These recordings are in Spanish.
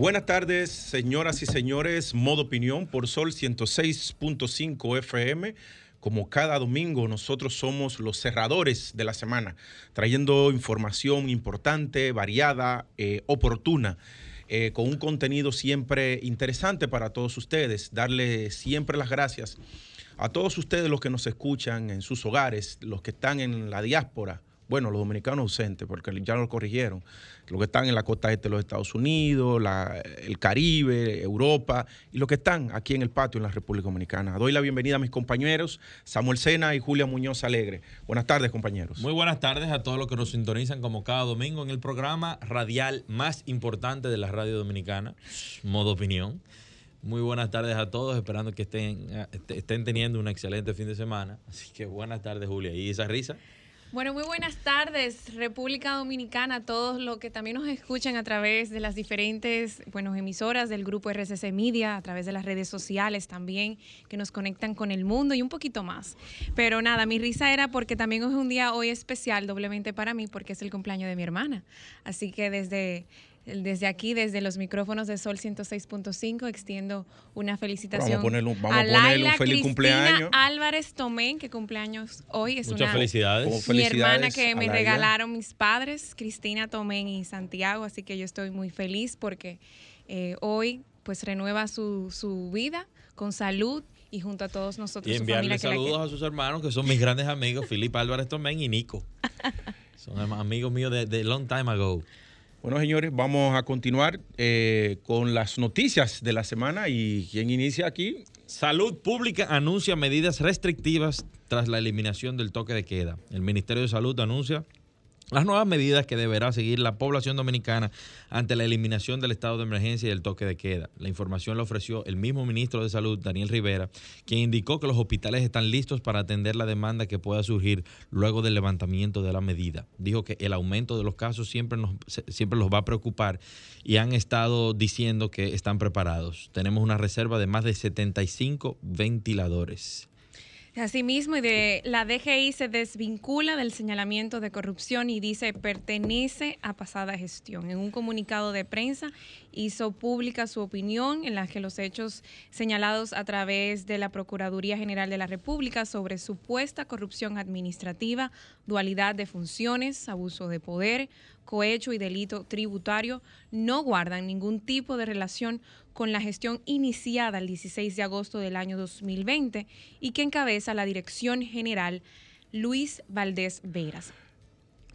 Buenas tardes, señoras y señores. Modo Opinión por Sol 106.5 FM. Como cada domingo, nosotros somos los cerradores de la semana, trayendo información importante, variada, eh, oportuna. Eh, con un contenido siempre interesante para todos ustedes. Darle siempre las gracias a todos ustedes los que nos escuchan en sus hogares, los que están en la diáspora, bueno, los dominicanos ausentes, porque ya lo corrigieron, los que están en la costa este de los Estados Unidos, el Caribe, Europa, y los que están aquí en el patio en la República Dominicana. Doy la bienvenida a mis compañeros, Samuel Sena y Julia Muñoz Alegre. Buenas tardes, compañeros. Muy buenas tardes a todos los que nos sintonizan como cada domingo en el programa radial más importante de la radio dominicana, Modo Opinión. Muy buenas tardes a todos, esperando que estén, estén teniendo un excelente fin de semana. Así que buenas tardes, Julia. ¿Y esa risa? Bueno, muy buenas tardes, República Dominicana, todos los que también nos escuchan a través de las diferentes bueno, emisoras del grupo RCC Media, a través de las redes sociales también, que nos conectan con el mundo y un poquito más. Pero nada, mi risa era porque también es un día hoy especial, doblemente para mí, porque es el cumpleaños de mi hermana. Así que desde desde aquí, desde los micrófonos de Sol 106.5, extiendo una felicitación vamos a ponerle un, vamos a ponerle un feliz cumpleaños. Álvarez Tomén, que cumpleaños hoy. Es Muchas una, felicidades. Mi hermana que me regalaron mis padres, Cristina Tomén y Santiago, así que yo estoy muy feliz porque eh, hoy pues renueva su, su vida con salud y junto a todos nosotros. Y enviarle saludos a sus hermanos que son mis grandes amigos, Felipe Álvarez Tomén y Nico. Son amigos míos de, de long time ago. Bueno, señores, vamos a continuar eh, con las noticias de la semana y ¿quién inicia aquí? Salud Pública anuncia medidas restrictivas tras la eliminación del toque de queda. El Ministerio de Salud anuncia las nuevas medidas que deberá seguir la población dominicana ante la eliminación del estado de emergencia y el toque de queda. La información la ofreció el mismo ministro de Salud, Daniel Rivera, quien indicó que los hospitales están listos para atender la demanda que pueda surgir luego del levantamiento de la medida. Dijo que el aumento de los casos siempre, nos, siempre los va a preocupar y han estado diciendo que están preparados. Tenemos una reserva de más de 75 ventiladores. Asimismo, y de la DGI se desvincula del señalamiento de corrupción y dice pertenece a pasada gestión. En un comunicado de prensa hizo pública su opinión en la que los hechos señalados a través de la Procuraduría General de la República sobre supuesta corrupción administrativa, dualidad de funciones, abuso de poder, cohecho y delito tributario no guardan ningún tipo de relación con la gestión iniciada el 16 de agosto del año 2020 y que encabeza la Dirección General Luis Valdés Veras.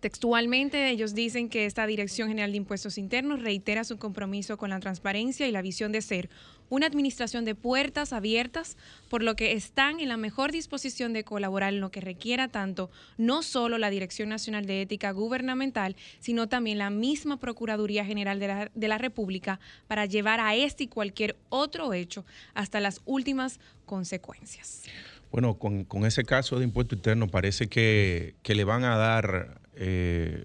Textualmente, ellos dicen que esta Dirección General de Impuestos Internos reitera su compromiso con la transparencia y la visión de ser una administración de puertas abiertas, por lo que están en la mejor disposición de colaborar en lo que requiera tanto no solo la Dirección Nacional de Ética Gubernamental, sino también la misma Procuraduría General de la, República para llevar a este y cualquier otro hecho hasta las últimas consecuencias. Bueno, con, ese caso de impuesto interno parece que le van a dar eh,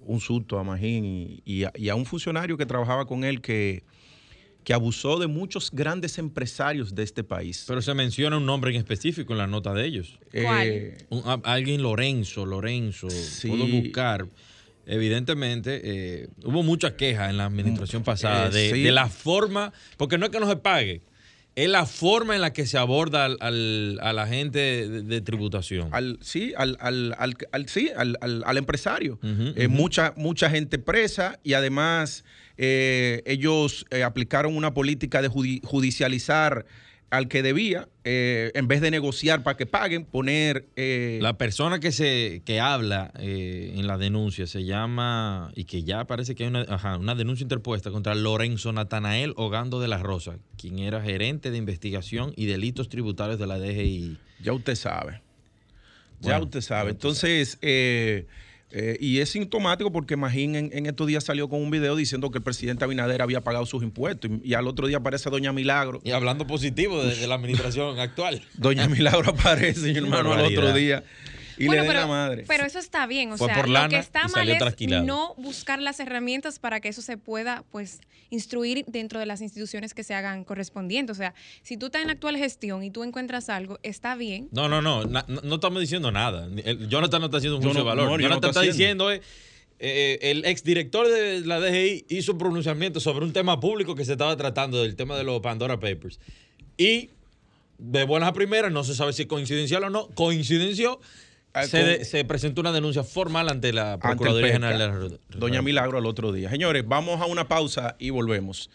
un susto a Magín y, a, un funcionario que trabajaba con él que, que abusó de muchos grandes empresarios de este país. Pero se menciona un nombre en específico en la nota de ellos. Eh, alguien Lorenzo, Lorenzo, puedo buscar. Evidentemente, eh, hubo muchas quejas en la administración pasada de, de, la forma, porque no es que no se pague, es la forma en la que se aborda al, a la gente de, tributación. Al, sí, al, al, al sí, al, empresario. Eh, mucha, mucha gente presa y además eh, ellos eh, aplicaron una política de judicializar al que debía, eh, en vez de negociar para que paguen, poner... Eh, la persona que se que habla eh, en la denuncia se llama, y que ya parece que hay una, una denuncia interpuesta contra Lorenzo Natanael Hogando de la Rosa, quien era gerente de investigación y delitos tributarios de la DGI. Ya usted sabe. Ya usted sabe. Entonces, Eh, y es sintomático porque Magín en, estos días salió con un video diciendo que el presidente Abinader había pagado sus impuestos y, al otro día aparece Doña Milagro. Y hablando positivo de, la administración actual. Doña Milagro aparece, mi hermano, al otro día y le pero, la madre. Pero eso está bien, o sea, lo que está mal es no buscar las herramientas para que eso se pueda, pues, instruir dentro de las instituciones que se hagan correspondientes. O sea, si tú estás en la actual gestión y tú encuentras algo, está bien. No, no, no, no, estamos diciendo nada. Jonathan no está haciendo un juicio de valor. Jonathan está, diciendo... Eh, eh, el exdirector de la DGI hizo un pronunciamiento sobre un tema público que se estaba tratando, del tema de los Pandora Papers. Y de buenas a primeras, no se sabe si es coincidencial o no, coincidenció Ah, se, presentó una denuncia formal ante la Procuraduría General de la Doña Milagro al otro día. Señores, vamos a una pausa y volvemos.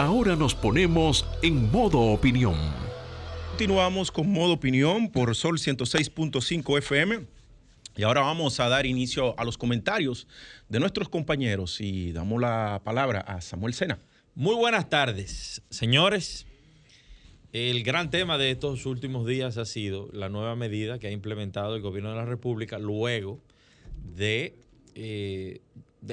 Ahora nos ponemos en modo opinión. Continuamos con modo opinión por Sol 106.5 FM. Y ahora vamos a dar inicio a los comentarios de nuestros compañeros y damos la palabra a Samuel Sena. Muy buenas tardes, señores. El gran tema de estos últimos días ha sido la nueva medida que ha implementado el gobierno de la República luego de, eh,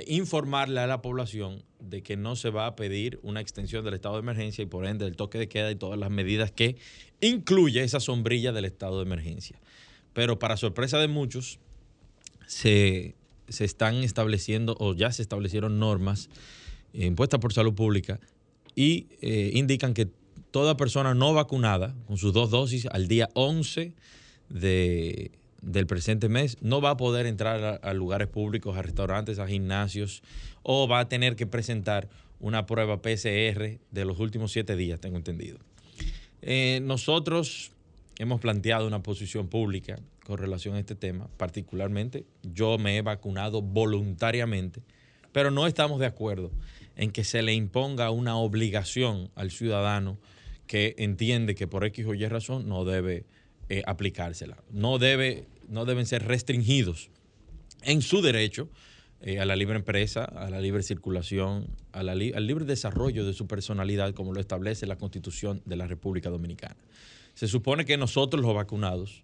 informarle a la población de que no se va a pedir una extensión del estado de emergencia y por ende del toque de queda y todas las medidas que incluye esa sombrilla del estado de emergencia. Pero para sorpresa de muchos, se, están estableciendo o ya se establecieron normas impuestas por salud pública y eh, indican que toda persona no vacunada con sus dos dosis al día 11 del presente mes no va a poder entrar a, lugares públicos, a restaurantes, a gimnasios o va a tener que presentar una prueba PCR de los últimos siete días, tengo entendido. Eh, nosotros hemos planteado una posición pública con relación a este tema, particularmente yo me he vacunado voluntariamente, pero no estamos de acuerdo en que se le imponga una obligación al ciudadano que entiende que por X o Y razón no debe eh, aplicársela. No, debe, no deben ser restringidos en su derecho eh, a la libre empresa, a la libre circulación, al libre desarrollo de su personalidad, como lo establece la Constitución de la República Dominicana. Se supone que nosotros los vacunados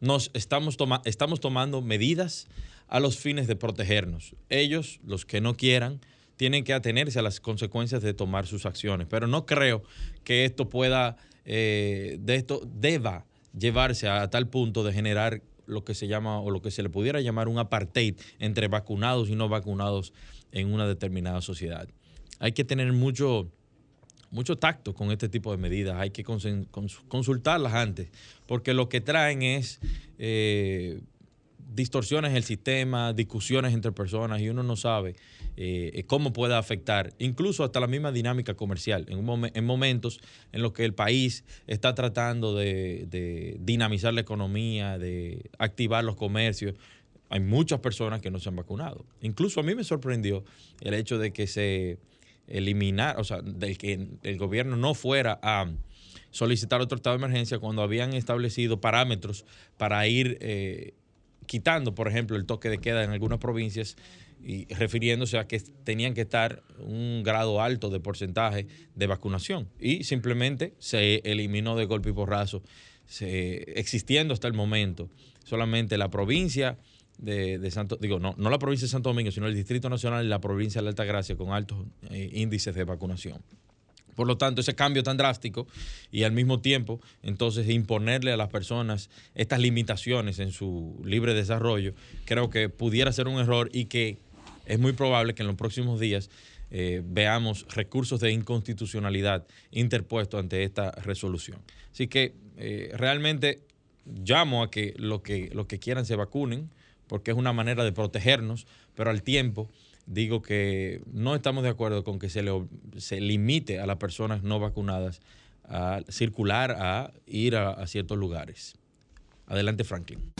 nos estamos, estamos tomando medidas a los fines de protegernos. Ellos, los que no quieran, tienen que atenerse a las consecuencias de tomar sus acciones. Pero no creo que esto pueda, eh, de esto deba llevarse a tal punto de generar lo que se llama o lo que se le pudiera llamar un apartheid entre vacunados y no vacunados en una determinada sociedad. Hay que tener mucho, mucho tacto con este tipo de medidas, hay que consultarlas antes, porque lo que traen es eh, distorsiones en el sistema, discusiones entre personas y uno no sabe eh, cómo puede afectar, incluso hasta la misma dinámica comercial, en, en momentos en los que el país está tratando de, de dinamizar la economía, de activar los comercios. Hay muchas personas que no se han vacunado. Incluso a mí me sorprendió el hecho de que se eliminar, o sea, del que el gobierno no fuera a solicitar otro estado de emergencia cuando habían establecido parámetros para ir eh, quitando, por ejemplo, el toque de queda en algunas provincias y refiriéndose a que tenían que estar un grado alto de porcentaje de vacunación. Y simplemente se eliminó de golpe y porrazo, existiendo hasta el momento. Solamente la provincia de, Santo, digo, no, no la provincia de Santo Domingo, sino el Distrito Nacional y la provincia de la Altagracia con altos eh, índices de vacunación. Por lo tanto, ese cambio tan drástico y al mismo tiempo, entonces, imponerle a las personas estas limitaciones en su libre desarrollo, creo que pudiera ser un error y que es muy probable que en los próximos días eh, veamos recursos de inconstitucionalidad interpuestos ante esta resolución. Así que eh, realmente llamo a que los que, lo que quieran se vacunen porque es una manera de protegernos, pero al tiempo digo que no estamos de acuerdo con que se, le, se limite a las personas no vacunadas a circular, a ir a, a ciertos lugares. Adelante, Franklin.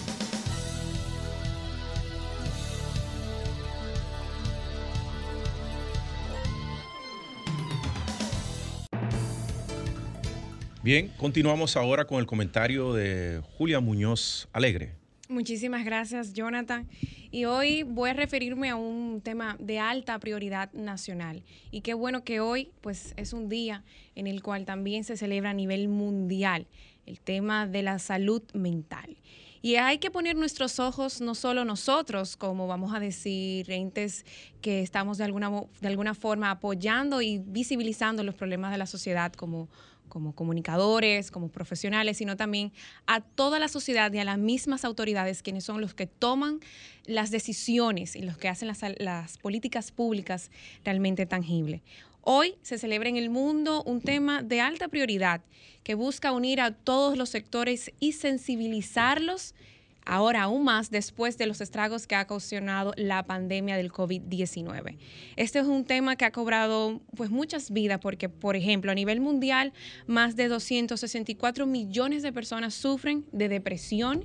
Bien, continuamos ahora con el comentario de Julia Muñoz Alegre. Muchísimas gracias, Jonathan. Y hoy voy a referirme a un tema de alta prioridad nacional. Y qué bueno que hoy, pues, es un día en el cual también se celebra a nivel mundial el tema de la salud mental. Y hay que poner nuestros ojos no solo nosotros, como vamos a decir, entes que estamos de alguna, de alguna forma apoyando y visibilizando los problemas de la sociedad como como comunicadores, como profesionales, sino también a toda la sociedad y a las mismas autoridades, quienes son los que toman las decisiones y los que hacen las, las políticas públicas realmente tangibles. Hoy se celebra en el mundo un tema de alta prioridad que busca unir a todos los sectores y sensibilizarlos ahora aún más después de los estragos que ha ocasionado la pandemia del COVID-19. Este es un tema que ha cobrado pues muchas vidas porque, por ejemplo, a nivel mundial, más de 264 millones de personas sufren de depresión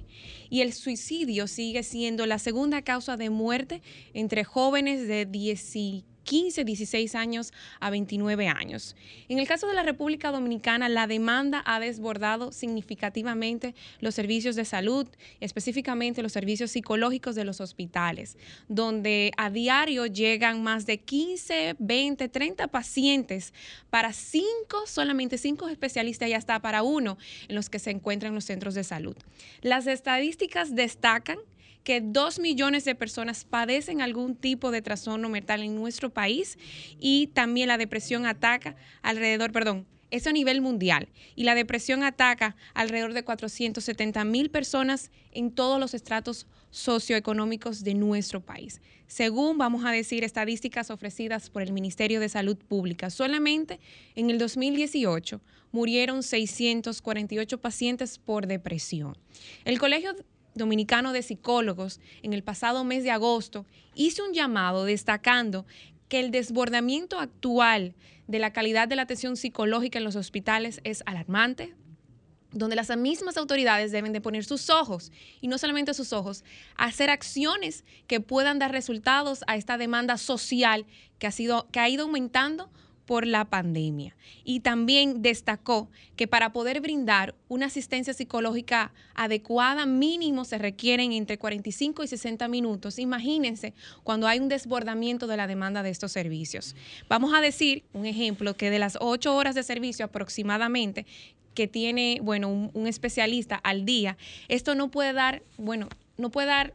y el suicidio sigue siendo la segunda causa de muerte entre jóvenes de 10 15, 16 años a 29 años. En el caso de la República Dominicana, la demanda ha desbordado significativamente los servicios de salud, específicamente los servicios psicológicos de los hospitales, donde a diario llegan más de 15, 20, 30 pacientes para cinco, solamente cinco especialistas y hasta para uno en los que se encuentran los centros de salud. Las estadísticas destacan que dos millones de personas padecen algún tipo de trastorno mental en nuestro país y también la depresión ataca alrededor, perdón, eso a nivel mundial. Y la depresión ataca alrededor de 470 mil personas en todos los estratos socioeconómicos de nuestro país. Según, vamos a decir, estadísticas ofrecidas por el Ministerio de Salud Pública, solamente en el 2018 murieron 648 pacientes por depresión. El Colegio Dominicano de Psicólogos en el pasado mes de agosto hizo un llamado destacando que el desbordamiento actual de la calidad de la atención psicológica en los hospitales es alarmante, donde las mismas autoridades deben de poner sus ojos, y no solamente sus ojos, hacer acciones que puedan dar resultados a esta demanda social que ha, sido, que ha ido aumentando por la pandemia. Y también destacó que para poder brindar una asistencia psicológica adecuada, mínimo se requieren entre 45 y 60 minutos. Imagínense cuando hay un desbordamiento de la demanda de estos servicios. Vamos a decir, un ejemplo, que de las 8 horas de servicio aproximadamente que tiene, bueno, un, un especialista al día, esto no puede dar, bueno, no puede dar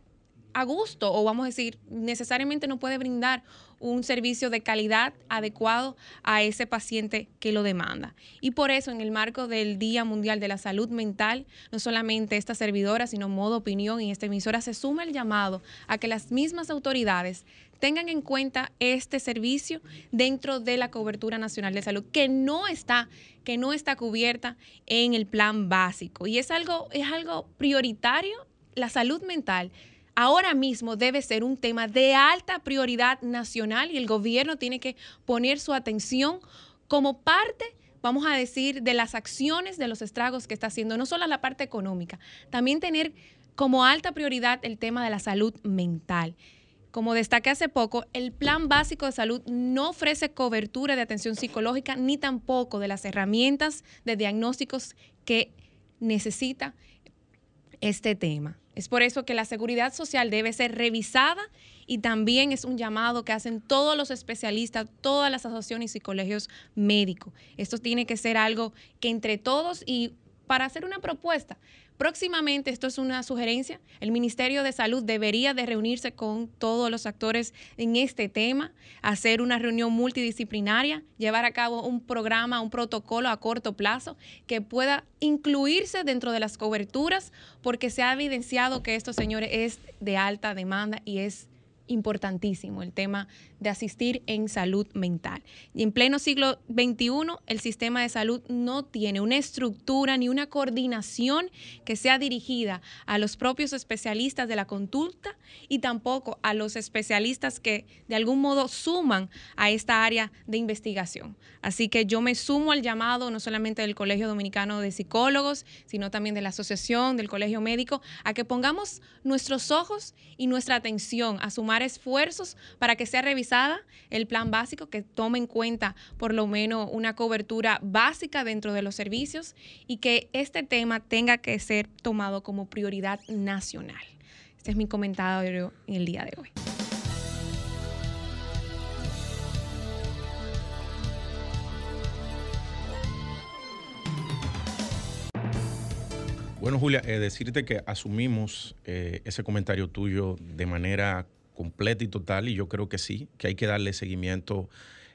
a gusto o vamos a decir, necesariamente no puede brindar un servicio de calidad adecuado a ese paciente que lo demanda. Y por eso, en el marco del Día Mundial de la Salud Mental, no solamente esta servidora, sino modo opinión y esta emisora se suma el llamado a que las mismas autoridades tengan en cuenta este servicio dentro de la cobertura nacional de salud que no está que no está cubierta en el plan básico y es algo es algo prioritario la salud mental ahora mismo debe ser un tema de alta prioridad nacional y el gobierno tiene que poner su atención como parte vamos a decir, de las acciones, de los estragos que está haciendo, no solo la parte económica, también tener como alta prioridad el tema de la salud mental. Como destaqué hace poco, el Plan Básico de Salud no ofrece cobertura de atención psicológica ni tampoco de las herramientas de diagnósticos que necesita este tema. Es por eso que la seguridad social debe ser revisada y también es un llamado que hacen todos los especialistas, todas las asociaciones y colegios médicos. Esto tiene que ser algo que entre todos y para hacer una propuesta, Próximamente, esto es una sugerencia, el Ministerio de Salud debería de reunirse con todos los actores en este tema, hacer una reunión multidisciplinaria, llevar a cabo un programa, un protocolo a corto plazo que pueda incluirse dentro de las coberturas, porque se ha evidenciado que esto, señores, es de alta demanda y es importantísimo el tema de asistir en salud mental. Y en pleno siglo XXI, el sistema de salud no tiene una estructura ni una coordinación que sea dirigida a los propios especialistas de la conducta y tampoco a los especialistas que de algún modo suman a esta área de investigación. Así que yo me sumo al llamado no solamente del Colegio Dominicano de Psicólogos, sino también de la Asociación del Colegio Médico, a que pongamos nuestros ojos y nuestra atención a sumar esfuerzos para que sea revisada el plan básico, que tome en cuenta por lo menos una cobertura básica dentro de los servicios y que este tema tenga que ser tomado como prioridad nacional. Este es mi comentario en el día de hoy. Bueno, Julia, eh, decirte que asumimos eh, ese comentario tuyo de manera completa y total, y yo creo que sí, que hay que darle seguimiento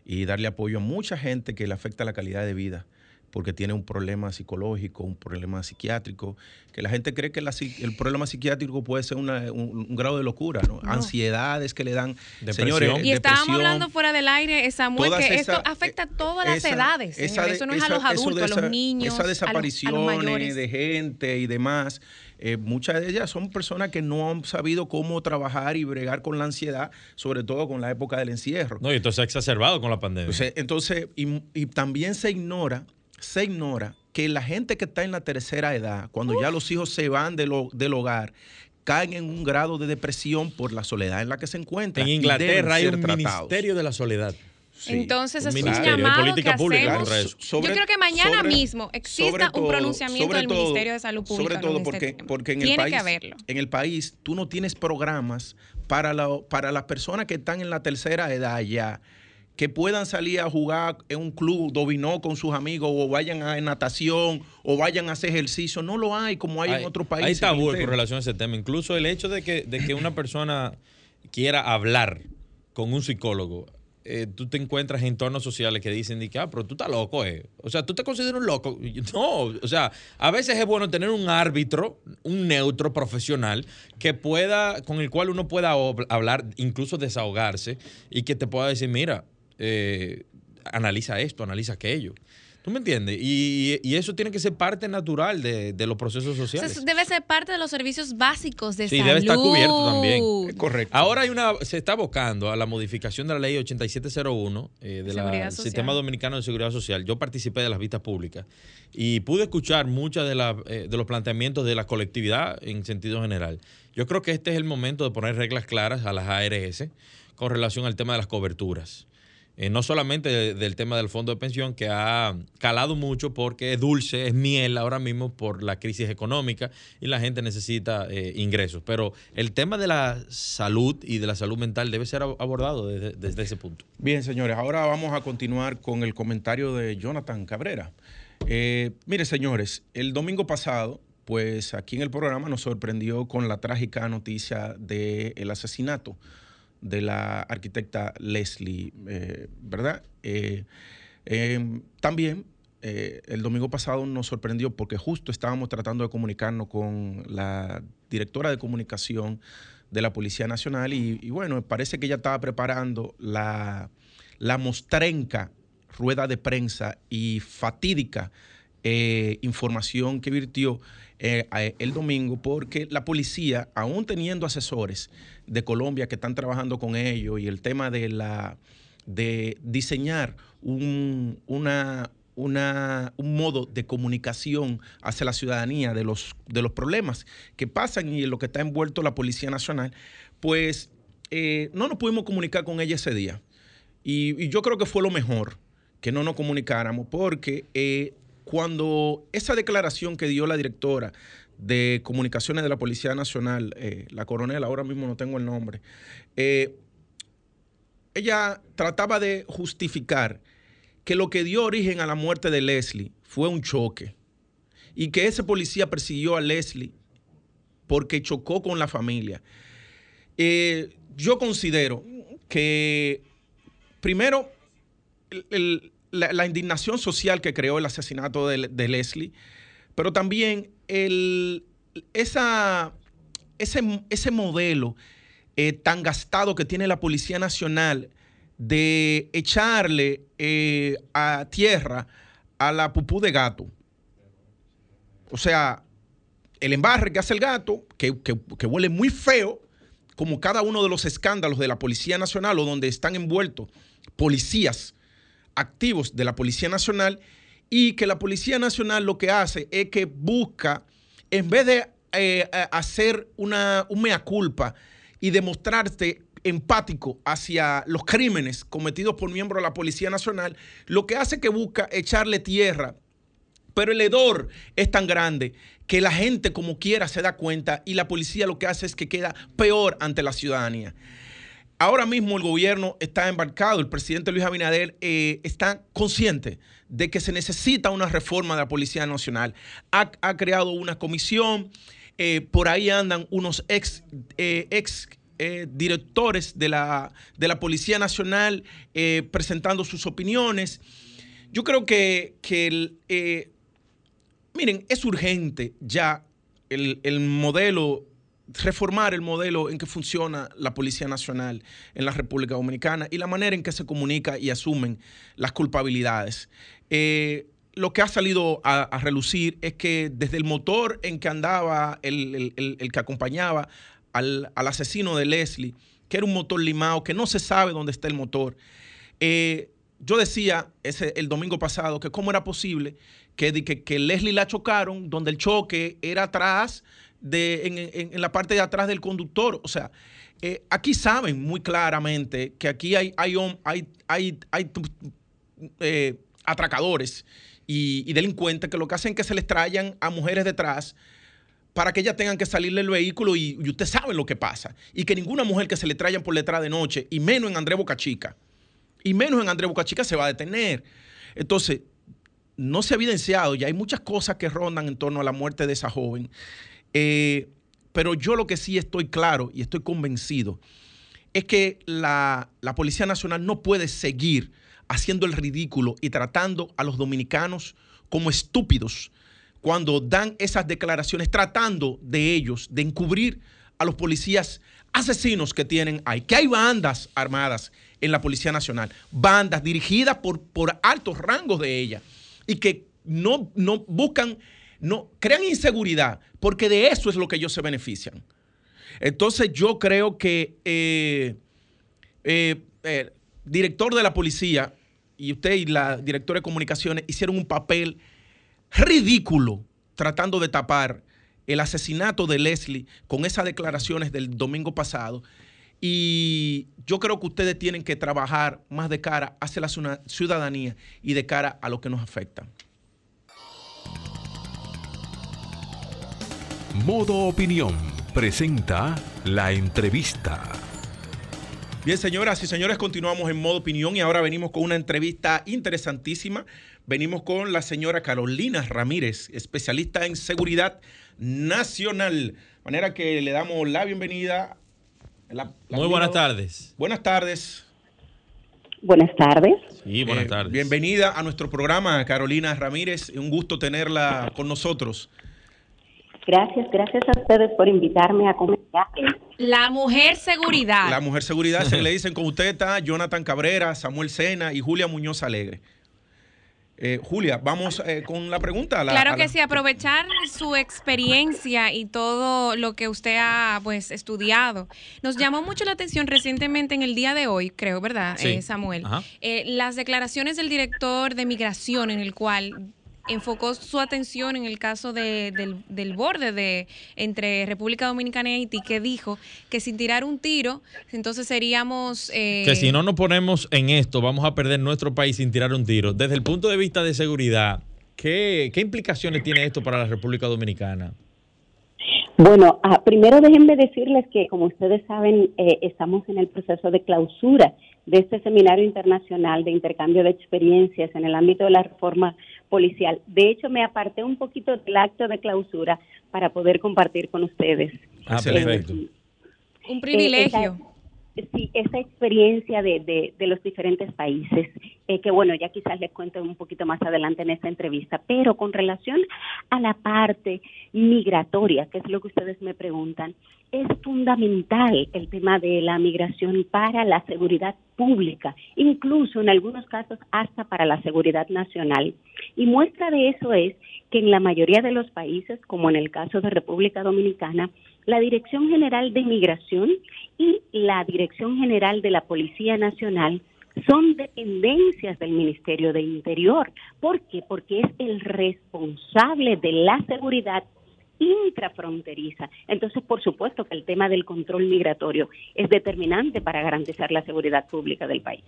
y darle apoyo a mucha gente que le afecta la calidad de vida porque tiene un problema psicológico, un problema psiquiátrico, que la gente cree que el problema psiquiátrico puede ser un, grado de locura, ¿no? Ansiedades que le dan. Señores, y estábamos hablando fuera del aire, Samuel, que esto afecta a todas las edades. eso no es a los adultos, a los niños. Esas desapariciones de gente y demás. Eh, muchas de ellas son personas que no han sabido cómo trabajar y bregar con la ansiedad, sobre todo con la época del encierro. No, y entonces se ha exacerbado con la pandemia. Entonces, y también se ignora se ignora que la gente que está en la tercera edad, cuando ya los hijos se van de del hogar, caen en un grado de depresión por la soledad en la que se encuentran. En Inglaterra hay un ministerio de la soledad. Entonces es un llamado política que pública Yo creo que mañana mismo exista un pronunciamiento del Ministerio de Salud Pública. Sobre todo este porque, porque en, el país, en el país tú no tienes programas para, la, para las personas que están en la tercera edad ya que puedan salir a jugar en un club dominó con sus amigos o vayan a natación o vayan a hacer ejercicio. No lo hay como hay, en otros países. Hay tabú con relación a ese tema. Incluso el hecho de que, de que una persona quiera hablar con un psicólogo, eh, tú te encuentras en entornos sociales que dicen que, ah, pero tú estás loco, eh. O sea, tú te consideras un loco. No, o sea, a veces es bueno tener un árbitro, un neutro profesional, que pueda, con el cual uno pueda hablar, incluso desahogarse, y que te pueda decir, mira, eh, analiza esto, analiza aquello. ¿Tú me entiendes? Y, eso tiene que ser parte natural de, los procesos sociales. debe ser parte de los servicios básicos de salud. Sí, debe estar cubierto también. correcto. Ahora hay una, se está abocando a la modificación de la ley 8701 eh, del Sistema Dominicano de Seguridad Social. Yo participé de las vistas públicas y pude escuchar muchos de, eh, de los planteamientos de la colectividad en sentido general. Yo creo que este es el momento de poner reglas claras a las ARS con relación al tema de las coberturas. Eh, no solamente del tema del fondo de pensión, que ha calado mucho porque es dulce, es miel ahora mismo por la crisis económica y la gente necesita eh, ingresos. Pero el tema de la salud y de la salud mental debe ser abordado desde, ese punto. Bien, señores, ahora vamos a continuar con el comentario de Jonathan Cabrera. Eh, mire, señores, el domingo pasado, pues aquí en el programa nos sorprendió con la trágica noticia del asesinato de la arquitecta Leslie, eh, ¿verdad? Eh, em, también eh, el domingo pasado nos sorprendió porque justo estábamos tratando de comunicarnos con la directora de comunicación de la Policía Nacional y, bueno, parece que ella estaba preparando la, la mostrenca rueda de prensa y fatídica información que virtió el domingo porque la policía, aún teniendo asesores, de Colombia que están trabajando con ellos y el tema de la de diseñar un, una, una, un modo de comunicación hacia la ciudadanía de los, de los problemas que pasan y en lo que está envuelto la Policía Nacional, pues eh, no nos pudimos comunicar con ella ese día. Y, yo creo que fue lo mejor que no nos comunicáramos, porque eh, cuando esa declaración que dio la directora de comunicaciones de la Policía Nacional, eh, la coronel, ahora mismo no tengo el nombre, eh, ella trataba de justificar que lo que dio origen a la muerte de Leslie fue un choque y que ese policía persiguió a Leslie porque chocó con la familia. Eh, yo considero que, primero, la, indignación social que creó el asesinato de Leslie, pero también el, ese, ese modelo eh, tan gastado que tiene la Policía Nacional de echarle eh, a tierra a la pupú de gato. O sea, el embarre que hace el gato, que, que, huele muy feo, como cada uno de los escándalos de la Policía Nacional o donde están envueltos policías activos de la Policía Nacional, y que la Policía Nacional lo que hace es que busca, en vez de eh, hacer una, un mea culpa y demostrarse empático hacia los crímenes cometidos por miembros de la Policía Nacional, lo que hace que busca echarle tierra pero el hedor es tan grande que la gente como quiera se da cuenta y la policía lo que hace es que queda peor ante la ciudadanía. Ahora mismo el gobierno está embarcado, el presidente Luis Abinader eh, está consciente de que se necesita una reforma de la Policía Nacional. Ha, creado una comisión, eh, por ahí andan unos ex, eh, ex directores de la, de la Policía Nacional presentando sus opiniones. Yo creo que, miren, es urgente ya el, el modelo reformar el modelo en que funciona la Policía Nacional en la República Dominicana y la manera en que se comunica y asumen las culpabilidades. Eh, lo que ha salido a, relucir es que desde el motor en que andaba el, que acompañaba al, asesino de Leslie, que era un motor limado, que no se sabe dónde está el motor, eh, yo decía ese, el domingo pasado que cómo era posible que, que, que Leslie la chocaron, donde el choque era atrás en, la parte de atrás del conductor. O sea, eh, aquí saben muy claramente que aquí hay, hay, hay, hay, eh, atracadores y, delincuentes que lo que hacen es que se les trayan a mujeres detrás para que ellas tengan que salir del vehículo y, y usted sabe lo que pasa. Y que ninguna mujer que se le traigan por detrás de noche, y menos en André Boca Chica, y menos en André Boca Chica se va a detener. Entonces, no se ha evidenciado, y hay muchas cosas que rondan en torno a la muerte de esa joven. Eh, pero yo lo que sí estoy claro y estoy convencido es que la, Policía Nacional no puede seguir haciendo el ridículo y tratando a los dominicanos como estúpidos cuando dan esas declaraciones, tratando de ellos, de encubrir a los policías asesinos que tienen ahí. Que hay bandas armadas en la Policía Nacional, bandas dirigidas por, por altos rangos de ella y que no, no buscan no, crean inseguridad, porque de eso es lo que ellos se benefician. Entonces yo creo que eh, eh, eh, director de la policía y usted y la directora de comunicaciones hicieron un papel ridículo tratando de tapar el asesinato de Leslie con esas declaraciones del domingo pasado. Y yo creo que ustedes tienen que trabajar más de cara hacia la ciudadanía y de cara a lo que nos afecta. Modo Opinión presenta la entrevista. Bien, señoras y señores, continuamos en modo opinión y ahora venimos con una entrevista interesantísima. Venimos con la señora Carolina Ramírez, especialista en seguridad nacional. De manera que le damos la bienvenida. Muy buenas tardes. Buenas tardes. Buenas tardes. Sí, buenas eh, tardes. bienvenida a nuestro programa, Carolina Ramírez. Un gusto tenerla con nosotros. Gracias, gracias a ustedes por invitarme a comentar. La mujer seguridad. La mujer seguridad, se le dicen con usted está Jonathan Cabrera, Samuel Sena y Julia Muñoz Alegre. Eh, Julia, vamos eh, con la pregunta. claro que sí, aprovechar su experiencia y todo lo que usted ha pues estudiado. Nos llamó mucho la atención recientemente en el día de hoy, creo, ¿verdad, eh, Samuel? las declaraciones del director de migración en el cual enfocó su atención en el caso del, borde de entre República Dominicana y Haití, que dijo que sin tirar un tiro, entonces seríamos... Eh, que si no nos ponemos en esto, vamos a perder nuestro país sin tirar un tiro. Desde el punto de vista de seguridad, ¿qué, implicaciones tiene esto para la República Dominicana? Bueno, ah, primero déjenme decirles que, como ustedes saben, eh, estamos en el proceso de clausura de este seminario internacional de intercambio de experiencias en el ámbito de la reforma policial. De hecho, me aparté un poquito del acto de clausura para poder compartir con ustedes. Ah, perfecto. un privilegio. Sí, esa experiencia de, de, los diferentes países, eh, que bueno, ya quizás les cuento un poquito más adelante en esta entrevista, pero con relación a la parte migratoria, que es lo que ustedes me preguntan, es fundamental el tema de la migración para la seguridad pública, incluso en algunos casos hasta para la seguridad nacional. Y muestra de eso es que en la mayoría de los países, como en el caso de República Dominicana, la Dirección General de Migración y la Dirección General de la Policía Nacional son dependencias del Ministerio de Interior. ¿Por qué? Porque es el responsable de la seguridad intrafronteriza. Entonces, por supuesto que el tema del control migratorio es determinante para garantizar la seguridad pública del país.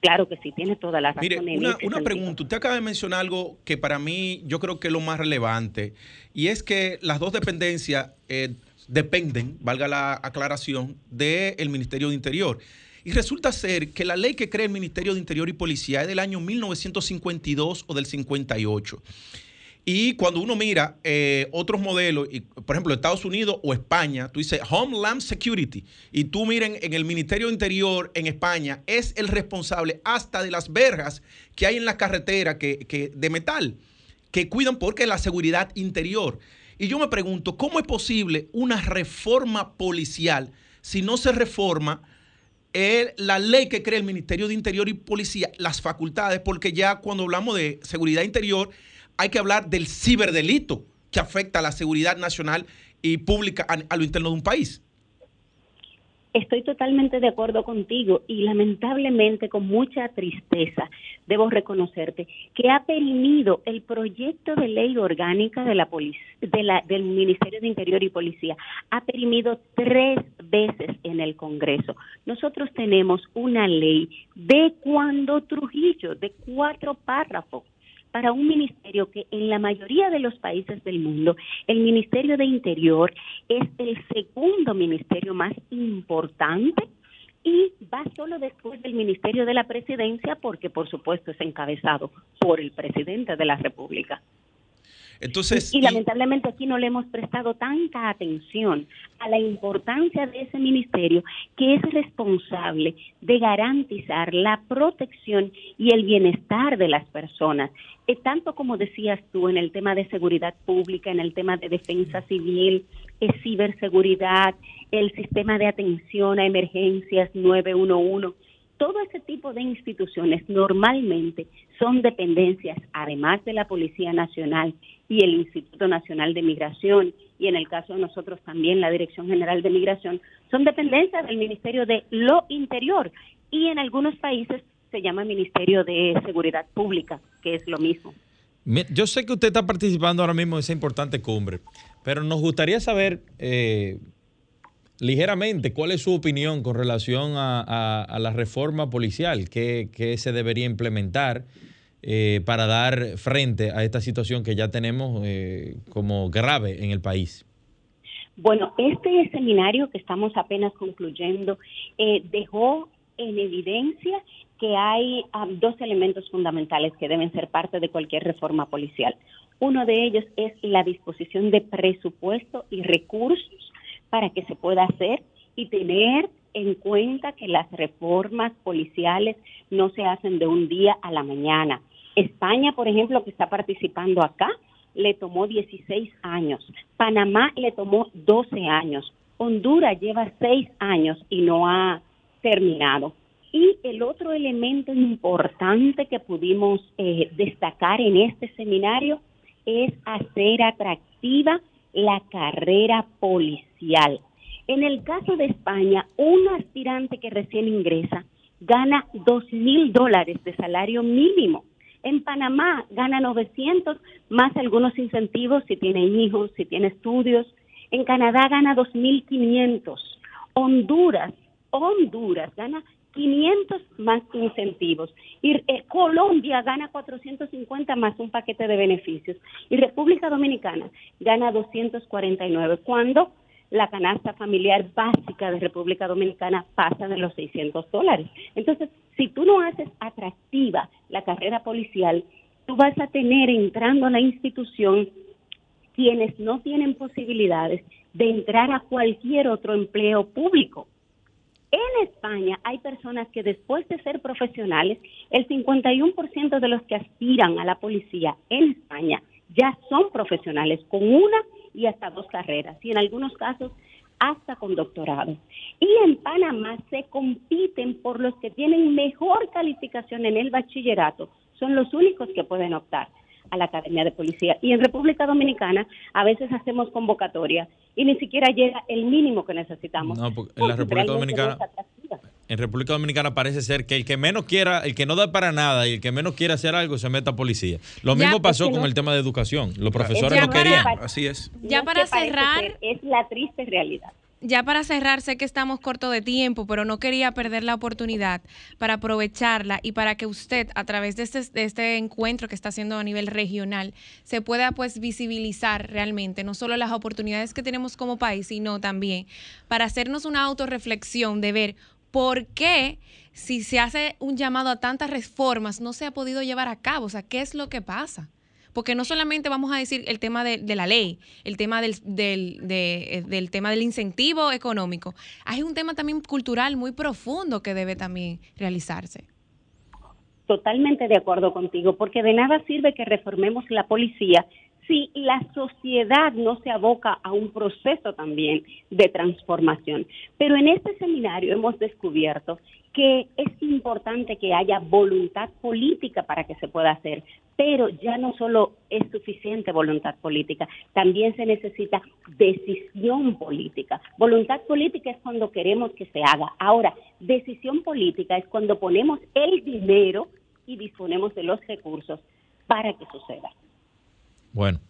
Claro que sí, tiene toda la razón. Mire, una, una pregunta. Usted acaba de mencionar algo que para mí yo creo que es lo más relevante, y es que las dos dependencias eh, dependen, valga la aclaración, del Ministerio de Interior. Y resulta ser que la ley que crea el Ministerio de Interior y Policía es del año 1952 o del 58. Y cuando uno mira eh, otros modelos, por ejemplo, Estados Unidos o España, tú dices Homeland Security, y tú miren en el Ministerio Interior en España, es el responsable hasta de las verjas que hay en la carretera que, de metal, que cuidan porque la seguridad interior. Y yo me pregunto, ¿cómo es posible una reforma policial si no se reforma la ley que crea el Ministerio de Interior y Policía, las facultades? Porque ya cuando hablamos de seguridad interior, hay que hablar del ciberdelito que afecta a la seguridad nacional y pública a, lo interno de un país. Estoy totalmente de acuerdo contigo y lamentablemente con mucha tristeza debo reconocerte que ha perimido el proyecto de ley orgánica de la, de la del Ministerio de Interior y Policía. Ha perimido tres veces en el Congreso. Nosotros tenemos una ley de cuando Trujillo, de cuatro párrafos para un ministerio que en la mayoría de los países del mundo, el Ministerio de Interior es el segundo ministerio más importante y va solo después del Ministerio de la Presidencia porque por supuesto es encabezado por el presidente de la República. Entonces, y, lamentablemente aquí no le hemos prestado tanta atención a la importancia de ese ministerio que es responsable de garantizar la protección y el bienestar de las personas, eh, tanto como decías tú en el tema de seguridad pública, en el tema de defensa civil, eh, ciberseguridad, el sistema de atención a emergencias 911 todo ese tipo de instituciones normalmente son dependencias, además de la Policía Nacional y el Instituto Nacional de Migración, y en el caso de nosotros también la Dirección General de Migración, son dependencias del Ministerio de lo Interior y en algunos países se llama Ministerio de Seguridad Pública, que es lo mismo. Yo sé que usted está participando ahora mismo en esa importante cumbre, pero nos gustaría saber eh, ligeramente, ¿cuál es su opinión con relación a, la reforma policial que, se debería implementar eh, para dar frente a esta situación que ya tenemos eh, como grave en el país? Bueno, este seminario que estamos apenas concluyendo eh, dejó en evidencia que hay ah, dos elementos fundamentales que deben ser parte de cualquier reforma policial. Uno de ellos es la disposición de presupuesto y recursos para que se pueda hacer y tener en cuenta que las reformas policiales no se hacen de un día a la mañana. España, por ejemplo, que está participando acá, le tomó 16 años. Panamá le tomó 12 años. Honduras lleva 6 años y no ha terminado. Y el otro elemento importante que pudimos eh, destacar en este seminario es hacer atractiva la carrera policial. En el caso de España, un aspirante que recién ingresa gana dos mil dólares de salario mínimo. En Panamá gana 900 más algunos incentivos si tiene hijos, si tiene estudios. En Canadá gana 2.500. Honduras, Honduras gana 500 más incentivos. Y eh, Colombia gana 450 más un paquete de beneficios. Y República Dominicana gana 249, cuando la canasta familiar básica de República Dominicana pasa de los 600 dólares. Entonces, si tú no haces atractiva la carrera policial, tú vas a tener entrando a la institución quienes no tienen posibilidades de entrar a cualquier otro empleo público en España hay personas que después de ser profesionales, el 51% de los que aspiran a la policía en España ya son profesionales con una y hasta dos carreras y en algunos casos hasta con doctorado. Y en Panamá se compiten por los que tienen mejor calificación en el bachillerato, son los únicos que pueden optar a la Academia de Policía. Y en República Dominicana a veces hacemos convocatoria y ni siquiera llega el mínimo que necesitamos. No, porque en la República Dominicana... En República Dominicana parece ser que el que menos quiera, el que no da para nada y el que menos quiere hacer algo se meta a policía. Lo mismo pasó con el tema de educación. Los profesores no querían. Así es. Ya para cerrar. Es la triste realidad. Ya para cerrar, sé que estamos corto de tiempo, pero no quería perder la oportunidad para aprovecharla y para que usted, a través de este, de este encuentro que está haciendo a nivel regional, se pueda pues visibilizar realmente no solo las oportunidades que tenemos como país, sino también para hacernos una autorreflexión de ver por qué si se hace un llamado a tantas reformas no se ha podido llevar a cabo, o sea, ¿qué es lo que pasa? Porque no solamente vamos a decir el tema de, la ley, el tema del, eh, del, tema del incentivo económico, hay un tema también cultural muy profundo que debe también realizarse. Totalmente de acuerdo contigo, porque de nada sirve que reformemos la policía si la sociedad no se aboca a un proceso también de transformación. Pero en este seminario hemos descubierto que es importante que haya voluntad política para que se pueda hacer, pero ya no solo es suficiente voluntad política, también se necesita decisión política. Voluntad política es cuando queremos que se haga. Ahora, decisión política es cuando ponemos el dinero y disponemos de los recursos para que suceda. Bueno,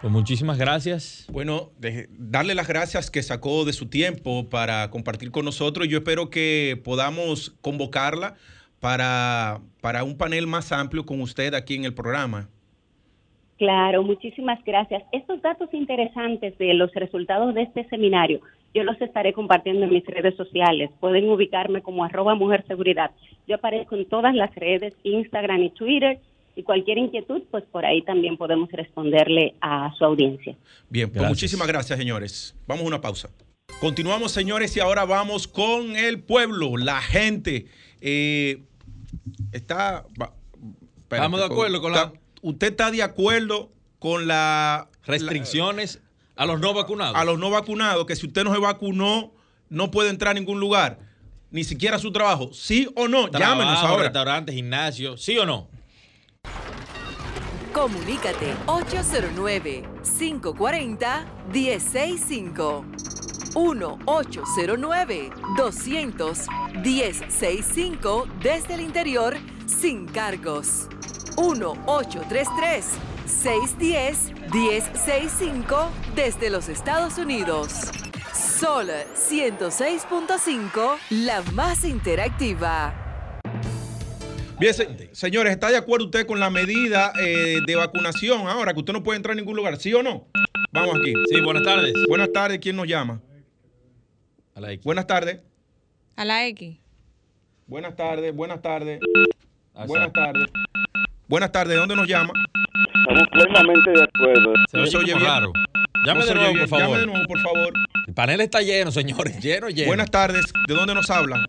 pues muchísimas gracias. Bueno, darle las gracias que sacó de su tiempo para compartir con nosotros. Yo espero que podamos convocarla para, para un panel más amplio con usted aquí en el programa. Claro, muchísimas gracias. Estos datos interesantes de los resultados de este seminario, yo los estaré compartiendo en mis redes sociales. Pueden ubicarme como arroba mujer seguridad. Yo aparezco en todas las redes, Instagram y Twitter y cualquier inquietud, pues por ahí también podemos responderle a su audiencia. Bien, pues muchísimas gracias, señores. Vamos a una pausa. Continuamos, señores, y ahora vamos con el pueblo, la gente. Eh, está. Estamos de acuerdo con, la. ¿Usted está de acuerdo con la. Restricciones a los no vacunados? A los no vacunados, que si usted no se vacunó, no puede entrar a ningún lugar, ni siquiera a su trabajo. ¿Sí o no? Llámenos ahora. Restaurantes, gimnasios, ¿sí o no? Comunícate 809-540-1065. 1-809-200-1065 desde el interior sin cargos. 1-833-610-1065 desde los Estados Unidos. Sol 106.5, la más interactiva. Bien, señores, ¿está de acuerdo usted con la medida eh, de vacunación ahora que usted no puede entrar en ningún lugar? ¿Sí o no? Vamos aquí. Sí, buenas tardes. Buenas tardes, ¿quién nos llama? A la X. Buenas tardes. A la X. Buenas tardes, buenas tardes. Buenas tardes. Buenas tardes, ¿de dónde nos llama? Estamos plenamente de acuerdo. Se oye, bien. Raro. Llame de nuevo, por favor. Llame de nuevo, por favor. El panel está lleno, señores. Lleno, lleno. Buenas tardes, ¿de dónde nos habla?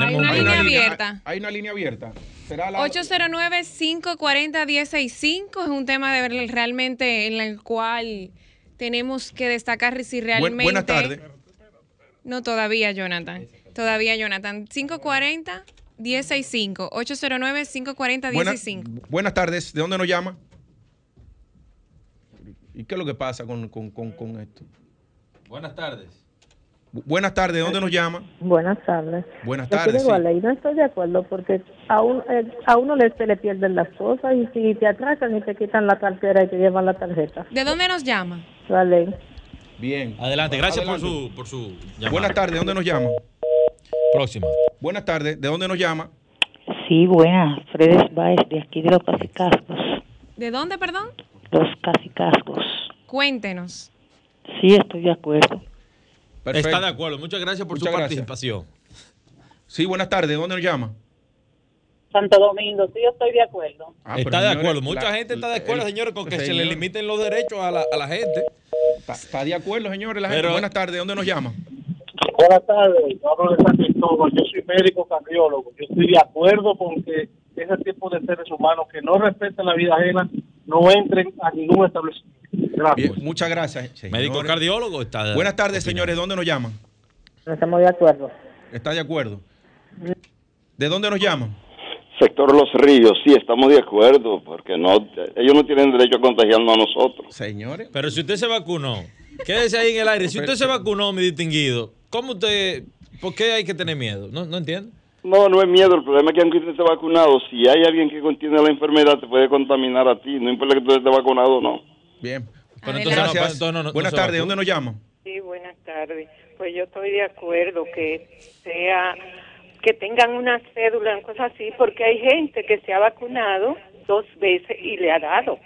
hay una línea abierta. Hay una línea abierta. 809-540-165 es un tema de realmente en el cual tenemos que destacar si realmente. buenas tardes. No, todavía, Jonathan. Todavía, Jonathan. 540 165 809 540 165 Buenas tardes. ¿De dónde nos llama? ¿Y qué es lo que pasa con, con, con esto? Buenas tardes. Buenas tardes, ¿de dónde nos llama? Buenas tardes. Buenas tardes. No estoy de acuerdo porque a, eh, a uno le, se le pierden las cosas y si te atracan y te quitan la cartera y te llevan la tarjeta. ¿De dónde nos llama? Vale. Bien. Adelante, gracias por su, por su llamada. Buenas tardes, ¿de dónde nos llama? Próxima. Buenas tardes, ¿de dónde nos llama? Sí, buenas. Fredes Baez, de aquí de los Casicascos. ¿De dónde, perdón? Los Casicascos. Cuéntenos. Sí, estoy de acuerdo. Está de acuerdo. Muchas gracias por su participación. Sí, buenas tardes. ¿Dónde nos llama? Santo Domingo, sí, yo estoy de acuerdo. Ah, está de acuerdo. Mucha gente está de acuerdo, señores, con que se le limiten los derechos a la, a la gente. Está, de acuerdo, señores. La gente. Buenas tardes. ¿Dónde nos llama? Buenas tardes. Yo hablo de San Cristóbal. Yo soy médico cardiólogo. Yo estoy de acuerdo con que ese tipo de seres humanos que no respetan la vida ajena no entren a ningún establecimiento. Bien, muchas gracias. Médico cardiólogo está. Buenas tardes, señores. ¿Dónde nos llaman? Estamos de acuerdo. ¿Está de acuerdo? ¿De dónde nos llaman? Sector Los Ríos, sí, estamos de acuerdo, porque no, ellos no tienen derecho a contagiarnos a nosotros. Señores. Pero si usted se vacunó, quédese ahí en el aire. Si usted se vacunó, mi distinguido, ¿cómo usted, por qué hay que tener miedo? ¿No, no entiende? No, no es miedo. El problema es que aunque usted esté vacunado, si hay alguien que contiene la enfermedad, te puede contaminar a ti. No importa que tú estés vacunado o no. Bien. Entonces Gracias. entonces no, no, Buenas tardes. ¿dónde nos llama? Sí, buenas tardes. Pues yo estoy de acuerdo que sea que tengan una cédula, cosas así, porque hay gente que se ha vacunado dos veces y le ha dado.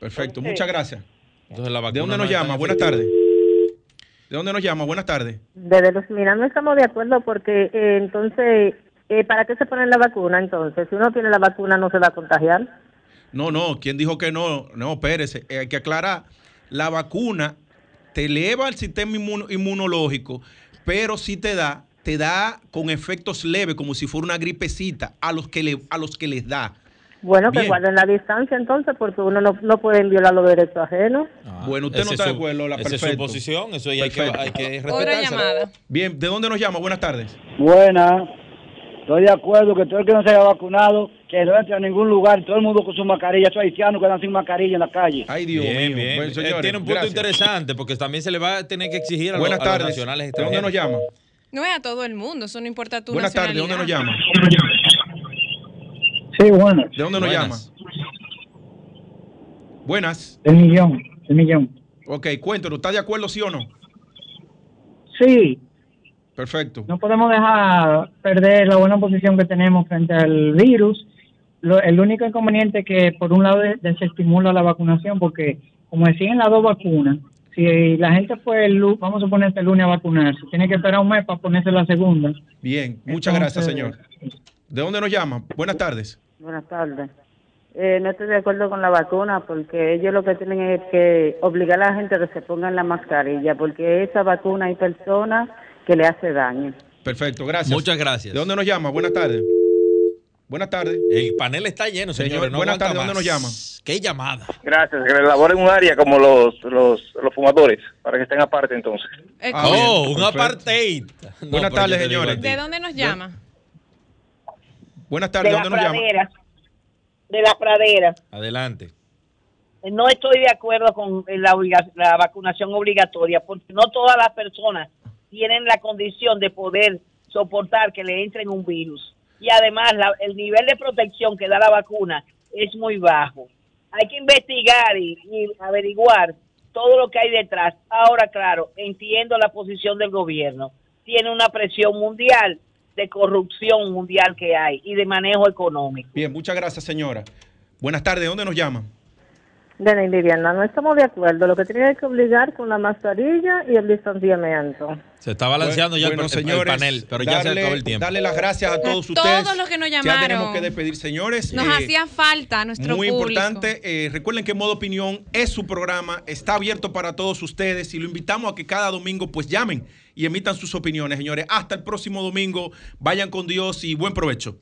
Perfecto, Entonces- muchas gracias. Entonces la ¿De vacuna dónde no nos llama? Buenas tardes. ¿De dónde nos llama? Buenas tardes. Desde los mira, no estamos de acuerdo porque eh, entonces, eh, ¿para qué se pone la vacuna entonces? Si uno tiene la vacuna no se va a contagiar. No, no, ¿quién dijo que no? No, espérese, eh, hay que aclarar. La vacuna te eleva el sistema inmuno- inmunológico, pero si te da, te da con efectos leves, como si fuera una gripecita, a los que, le, a los que les da. Bueno, que Bien. guarden la distancia entonces porque uno no, no puede violar los derechos ajenos. Ah, Bueno, usted no está es de acuerdo, la Esa es su perfecto. posición, eso ya hay que, hay que llamada. Bien, ¿de dónde nos llama? Buenas tardes. Buena, estoy de acuerdo que todo el que no se haya vacunado, que no entre a ningún lugar, todo el mundo con su mascarilla, esos haitianos que andan sin mascarilla en la calle. Ay, Dios Bien, mío. bien. Bueno, Eh, señores, tiene un punto gracias. interesante porque también se le va a tener que exigir a, los- Buenas a los tardes. nacionales ¿De dónde nos llama? No es a todo el mundo, eso no importa tu Buenas tardes, ¿de dónde nos llama? Sí, bueno, ¿De dónde nos llama? Buenas. Buenas. el millón, el millón. Ok, cuéntanos, ¿está de acuerdo sí o no? Sí, Perfecto. no podemos dejar perder la buena posición que tenemos frente al virus. Lo- el único inconveniente que por un lado de- desestimula la vacunación, porque como decían las dos vacunas, si la gente fue el vamos a ponerse el lunes a vacunarse, tiene que esperar un mes para ponerse la segunda. Bien, muchas gracias, señor. ¿De dónde nos llama? Buenas tardes. Buenas tardes. Eh, no estoy de acuerdo con la vacuna porque ellos lo que tienen es que obligar a la gente a que se pongan la mascarilla porque esa vacuna hay personas que le hace daño. Perfecto, gracias. Muchas gracias. ¿De dónde nos llama? Buenas tardes. Buenas tardes. El panel está lleno, Señor, señores. no buenas tardes, ¿dónde nos llama? ¿Qué llamada? Gracias, que elaboren un área como los, los, los fumadores, para que estén aparte entonces. Eh, Ah, bien, oh, un apartheid. No, Buenas tardes, señores. ¿De dónde nos llama? Buenas tardes, ¿de dónde nos llama? de la pradera. Adelante. No estoy de acuerdo con la, la vacunación obligatoria porque no todas las personas tienen la condición de poder soportar que le entren un virus. Y además la- el nivel de protección que da la vacuna es muy bajo. Hay que investigar y, y averiguar todo lo que hay detrás. Ahora, claro, entiendo la posición del gobierno. Tiene una presión mundial de corrupción mundial que hay y de manejo económico. Bien, muchas gracias, señora. Buenas tardes, ¿de dónde nos llama? De la no estamos de acuerdo. Lo que tiene que obligar con la mascarilla y el distanciamiento. Se está balanceando ya el- Bueno, el, el señores, panel, pero ya se acabó el tiempo. Darle las gracias a todos A ustedes. todos los que nos Ya tenemos llamaron. que despedir, señores. Nos Eh, hacía falta nuestro Muy público. importante, eh, recuerden que Modo Opinión es su programa, está abierto para todos ustedes y lo invitamos a que cada domingo pues llamen y emitan sus opiniones, señores. Hasta el próximo domingo, vayan con Dios y buen provecho.